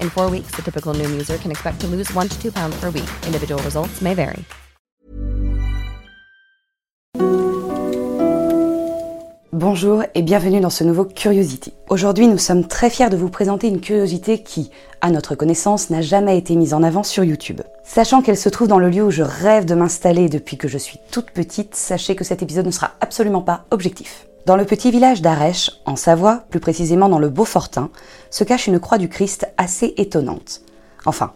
In four weeks, the typical Noom user can expect to lose one to two pounds per week. Individual results may vary. Bonjour et bienvenue dans ce nouveau Curiosity. Aujourd'hui, nous sommes très fiers de vous présenter une curiosité qui, à notre connaissance, n'a jamais été mise en avant sur YouTube. Sachant qu'elle se trouve dans le lieu où je rêve de m'installer depuis que je suis toute petite, sachez que cet épisode ne sera absolument pas objectif. Dans le petit village d'Arèche, en Savoie, plus précisément dans le Beaufortin, se cache une croix du Christ assez étonnante. Enfin,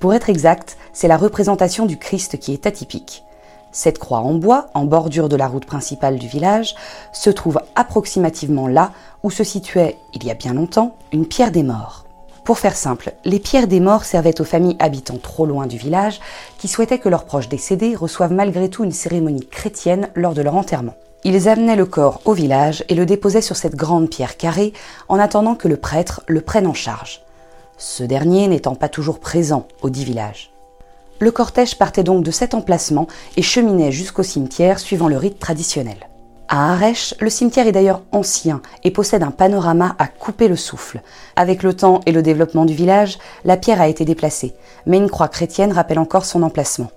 pour être exact, c'est la représentation du Christ qui est atypique. Cette croix en bois, en bordure de la route principale du village, se trouve approximativement là où se situait, il y a bien longtemps, une pierre des morts. Pour faire simple, les pierres des morts servaient aux familles habitant trop loin du village qui souhaitaient que leurs proches décédés reçoivent malgré tout une cérémonie chrétienne lors de leur enterrement. Ils amenaient le corps au village et le déposaient sur cette grande pierre carrée en attendant que le prêtre le prenne en charge. Ce dernier n'étant pas toujours présent au dit village. Le cortège partait donc de cet emplacement et cheminait jusqu'au cimetière suivant le rite traditionnel. À Arèche, le cimetière est d'ailleurs ancien et possède un panorama à couper le souffle. Avec le temps et le développement du village, la pierre a été déplacée, mais une croix chrétienne rappelle encore son emplacement.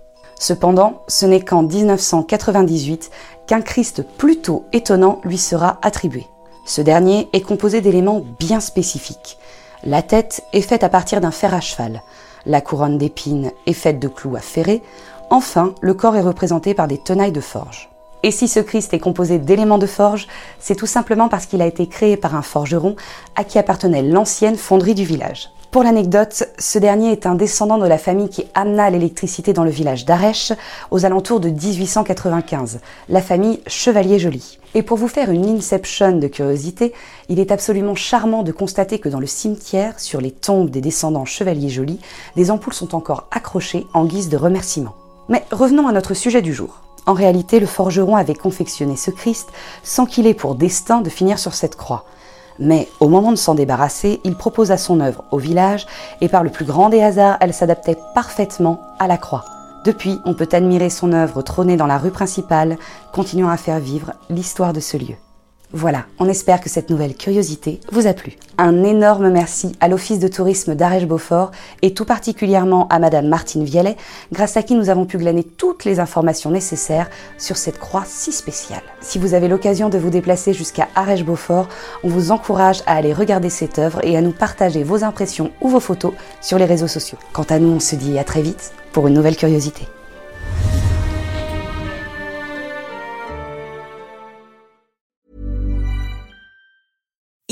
Cependant, ce n'est qu'en 1998 qu'un Christ plutôt étonnant lui sera attribué. Ce dernier est composé d'éléments bien spécifiques. La tête est faite à partir d'un fer à cheval. La couronne d'épines est faite de clous à ferrer. Enfin, le corps est représenté par des tenailles de forge. Et si ce Christ est composé d'éléments de forge, c'est tout simplement parce qu'il a été créé par un forgeron à qui appartenait l'ancienne fonderie du village. Pour l'anecdote, ce dernier est un descendant de la famille qui amena l'électricité dans le village d'Arèche aux alentours de 1895, la famille Chevalier-Joly. Et pour vous faire une inception de curiosité, il est absolument charmant de constater que dans le cimetière, sur les tombes des descendants Chevalier-Joly, des ampoules sont encore accrochées en guise de remerciement. Mais revenons à notre sujet du jour. En réalité, le forgeron avait confectionné ce Christ sans qu'il ait pour destin de finir sur cette croix. Mais au moment de s'en débarrasser, il proposa son œuvre au village et par le plus grand des hasards, elle s'adaptait parfaitement à la croix. Depuis, on peut admirer son œuvre trôner dans la rue principale, continuant à faire vivre l'histoire de ce lieu. Voilà, on espère que cette nouvelle curiosité vous a plu. Un énorme merci à l'Office de tourisme d'Arèche-Beaufort et tout particulièrement à Madame Martine Vialet, grâce à qui nous avons pu glaner toutes les informations nécessaires sur cette croix si spéciale. Si vous avez l'occasion de vous déplacer jusqu'à Arèche-Beaufort, on vous encourage à aller regarder cette œuvre et à nous partager vos impressions ou vos photos sur les réseaux sociaux. Quant à nous, on se dit à très vite pour une nouvelle curiosité.